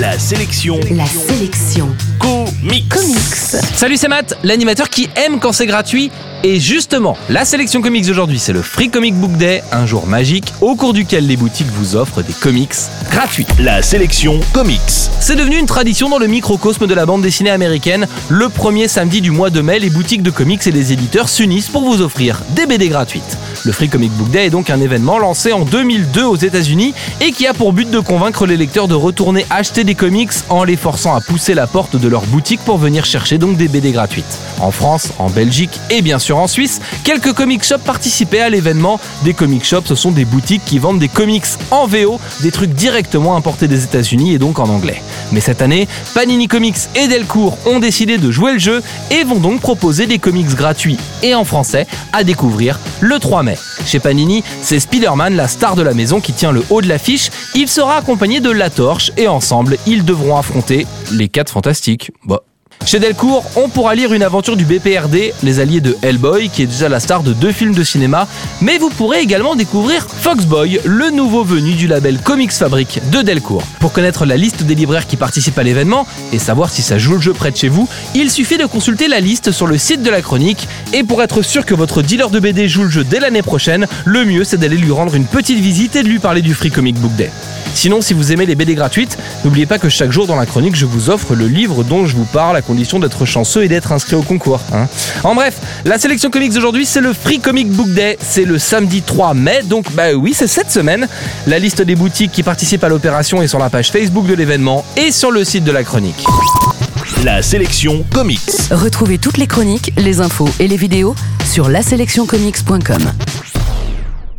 La sélection. La sélection. Comics. Comics. Salut, c'est Matt, l'animateur qui aime quand c'est gratuit. Et justement, la sélection comics d'aujourd'hui, c'est le Free Comic Book Day, un jour magique au cours duquel les boutiques vous offrent des comics gratuits. La sélection comics. C'est devenu une tradition dans le microcosme de la bande dessinée américaine. Le premier samedi du mois de mai, les boutiques de comics et les éditeurs s'unissent pour vous offrir des BD gratuites. Le Free Comic Book Day est donc un événement lancé en 2002 aux États-Unis et qui a pour but de convaincre les lecteurs de retourner acheter des comics en les forçant à pousser la porte de leur boutique pour venir chercher donc des BD gratuites. En France, en Belgique et bien sûr en Suisse, quelques comic shops participaient à l'événement. Des comic shops, ce sont des boutiques qui vendent des comics en VO, des trucs directement importés des États-Unis et donc en anglais. Mais cette année, Panini Comics et Delcourt ont décidé de jouer le jeu et vont donc proposer des comics gratuits et en français à découvrir le 3 mai. Chez Panini, c'est Spider-Man, la star de la maison, qui tient le haut de l'affiche. Il sera accompagné de La Torche et ensemble, ils devront affronter les 4 fantastiques. Bah, chez Delcourt, on pourra lire une aventure du BPRD, les alliés de Hellboy, qui est déjà la star de deux films de cinéma, mais vous pourrez également découvrir Foxboy, le nouveau venu du label Comics Fabric de Delcourt. Pour connaître la liste des libraires qui participent à l'événement et savoir si ça joue le jeu près de chez vous, il suffit de consulter la liste sur le site de la chronique. Et pour être sûr que votre dealer de BD joue le jeu dès l'année prochaine, le mieux c'est d'aller lui rendre une petite visite et de lui parler du Free Comic Book Day. Sinon, si vous aimez les BD gratuites, n'oubliez pas que chaque jour dans la chronique, je vous offre le livre dont je vous parle condition d'être chanceux et d'être inscrit au concours. hein. En bref, la sélection comics d'aujourd'hui, c'est le Free Comic Book Day. C'est le samedi 3 mai, donc bah oui, c'est cette semaine. La liste des boutiques qui participent à l'opération est sur la page Facebook de l'événement et sur le site de la chronique. La sélection comics. Retrouvez toutes les chroniques, les infos et les vidéos sur laselectioncomics.com.